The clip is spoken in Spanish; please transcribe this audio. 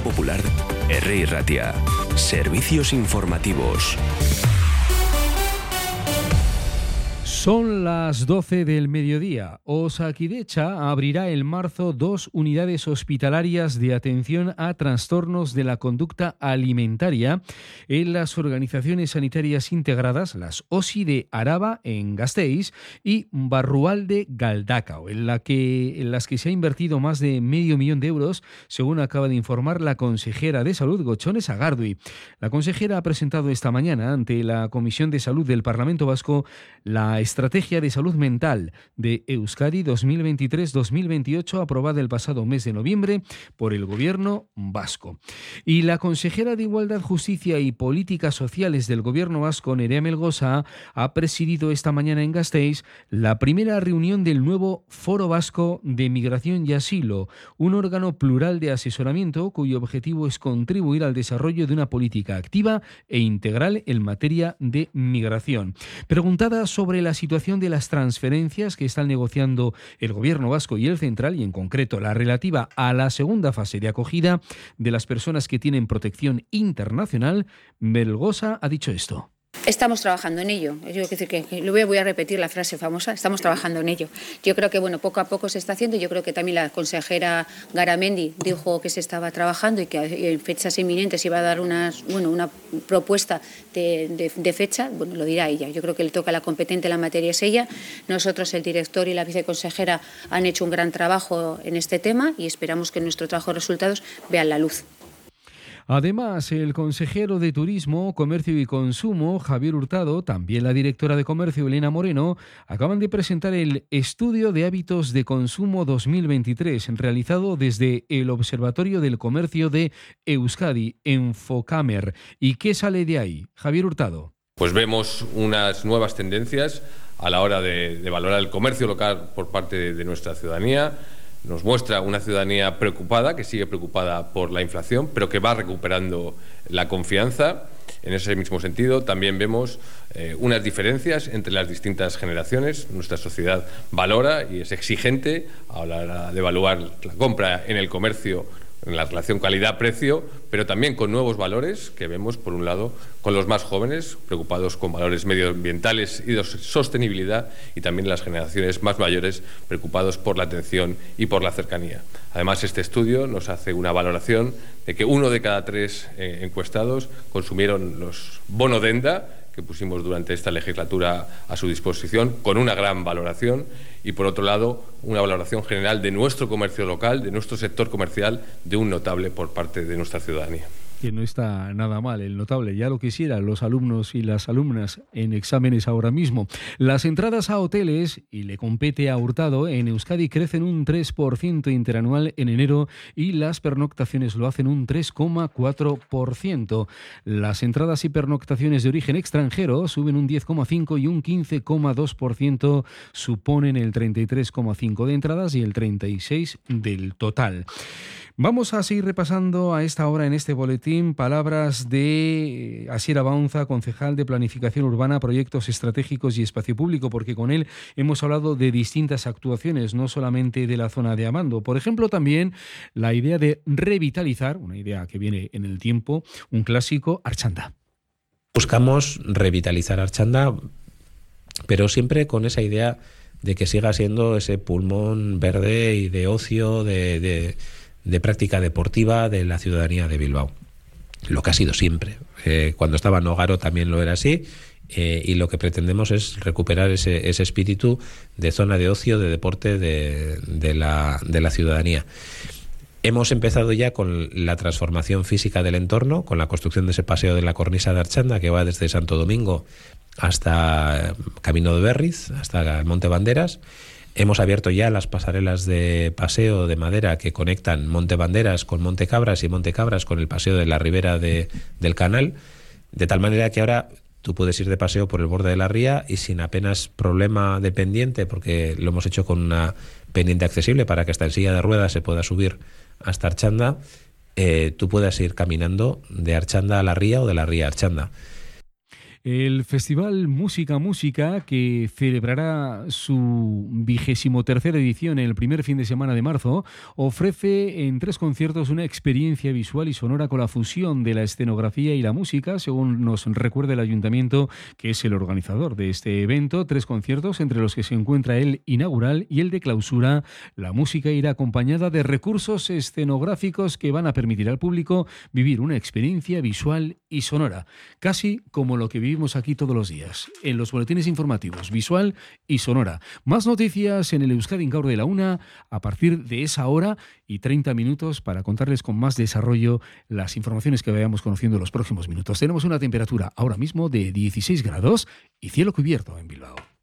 Popular, R. Ratia. Servicios informativos. Son las 12 del mediodía. Osakidecha abrirá en marzo dos unidades hospitalarias de atención a trastornos de la conducta alimentaria en las organizaciones sanitarias integradas, las OSI de Araba en Gasteiz y Barrual de Galdacao, en, la que, en las que se ha invertido más de medio millón de euros, según acaba de informar la consejera de Salud, Gochones Agardui. La consejera ha presentado esta mañana ante la Comisión de Salud del Parlamento Vasco la Estrategia de Salud Mental de Euskadi 2023-2028, aprobada el pasado mes de noviembre por el Gobierno vasco. Y la consejera de Igualdad, Justicia y Políticas Sociales del Gobierno vasco, Nerea Melgosa, ha presidido esta mañana en Gasteiz la primera reunión del nuevo Foro Vasco de Migración y Asilo, un órgano plural de asesoramiento cuyo objetivo es contribuir al desarrollo de una política activa e integral en materia de migración. Preguntada sobre la situación de las transferencias que están negociando el gobierno vasco y el central, y en concreto la relativa a la segunda fase de acogida de las personas que tienen protección internacional, Melgosa ha dicho esto. Estamos trabajando en ello. Yo decir que, voy a repetir la frase famosa. Estamos trabajando en ello. Yo creo que bueno, poco a poco se está haciendo. Yo creo que también la consejera Garamendi dijo que se estaba trabajando y que en fechas inminentes iba a dar unas, bueno, una propuesta de, fecha. Bueno, lo dirá ella. Yo creo que le toca la competente la materia es ella. Nosotros, el director y la viceconsejera, han hecho un gran trabajo en este tema y esperamos que nuestro trabajo de resultados vean la luz. Además, el consejero de Turismo, Comercio y Consumo, Javier Hurtado, también la directora de Comercio, Elena Moreno, acaban de presentar el Estudio de Hábitos de Consumo 2023, realizado desde el Observatorio del Comercio de Euskadi, Enfocamer. ¿Y qué sale de ahí? Javier Hurtado. Pues vemos unas nuevas tendencias a la hora de, valorar el comercio local por parte de nuestra ciudadanía nos muestra una ciudadanía preocupada, que sigue preocupada por la inflación, pero que va recuperando la confianza. En ese mismo sentido, también vemos eh, unas diferencias entre las distintas generaciones. Nuestra sociedad valora y es exigente a la hora de evaluar la compra en el comercio en la relación calidad-precio, pero también con nuevos valores que vemos, por un lado, con los más jóvenes, preocupados con valores medioambientales y de sostenibilidad, y también las generaciones más mayores, preocupados por la atención y por la cercanía. Además, este estudio nos hace una valoración de que uno de cada tres eh, encuestados consumieron los bono denda, que pusimos durante esta legislatura a su disposición, con una gran valoración y, por otro lado, una valoración general de nuestro comercio local, de nuestro sector comercial, de un notable por parte de nuestra ciudadanía que no está nada mal, el notable. Ya lo quisieran los alumnos y las alumnas en exámenes ahora mismo. Las entradas a hoteles, y le compete a Hurtado, en Euskadi crecen un 3% interanual en enero y las pernoctaciones lo hacen un 3,4%. Las entradas y pernoctaciones de origen extranjero suben un 10,5% y un 15,2% suponen el 33,5% de entradas y el 36% del total. Vamos a seguir repasando a esta hora en este boletín palabras de Asiera Baunza, concejal de Planificación Urbana, Proyectos Estratégicos y Espacio Público, porque con él hemos hablado de distintas actuaciones, no solamente de la zona de Amando. Por ejemplo, también la idea de revitalizar, una idea que viene en el tiempo, un clásico, Archanda. Buscamos revitalizar Archanda, pero siempre con esa idea de que siga siendo ese pulmón verde y de ocio, de de práctica deportiva de la ciudadanía de Bilbao. Lo que ha sido siempre. Eh, cuando estaba Nogaro también lo era así. Eh, y lo que pretendemos es recuperar ese, ese, espíritu de zona de ocio, de deporte de, la, de la ciudadanía. Hemos empezado ya con la transformación física del entorno, con la construcción de ese paseo de la cornisa de Archanda que va desde Santo Domingo hasta Camino de Berriz, hasta el Monte Banderas. Hemos abierto ya las pasarelas de paseo de madera que conectan Monte Banderas con Monte Cabras y Monte Cabras con el paseo de la ribera de, del canal, de tal manera que ahora tú puedes ir de paseo por el borde de la ría y sin apenas problema de pendiente, porque lo hemos hecho con una pendiente accesible para que hasta en silla de ruedas se pueda subir hasta Archanda, eh, tú puedas ir caminando de Archanda a la ría o de la ría a Archanda. El Festival Música Música, que celebrará su vigésimo tercera edición el primer fin de semana de marzo, ofrece en tres conciertos una experiencia visual y sonora con la fusión de la escenografía y la música, según nos recuerda el ayuntamiento, que es el organizador de este evento. Tres conciertos, entre los que se encuentra el inaugural y el de clausura. La música irá acompañada de recursos escenográficos que van a permitir al público vivir una experiencia visual y sonora, casi como lo que aquí todos los días, en los boletines informativos, visual y sonora. Más noticias en el Euskadi Incaur de la Una a partir de esa hora y 30 minutos para contarles con más desarrollo las informaciones que vayamos conociendo en los próximos minutos. Tenemos una temperatura ahora mismo de 16 grados y cielo cubierto en Bilbao.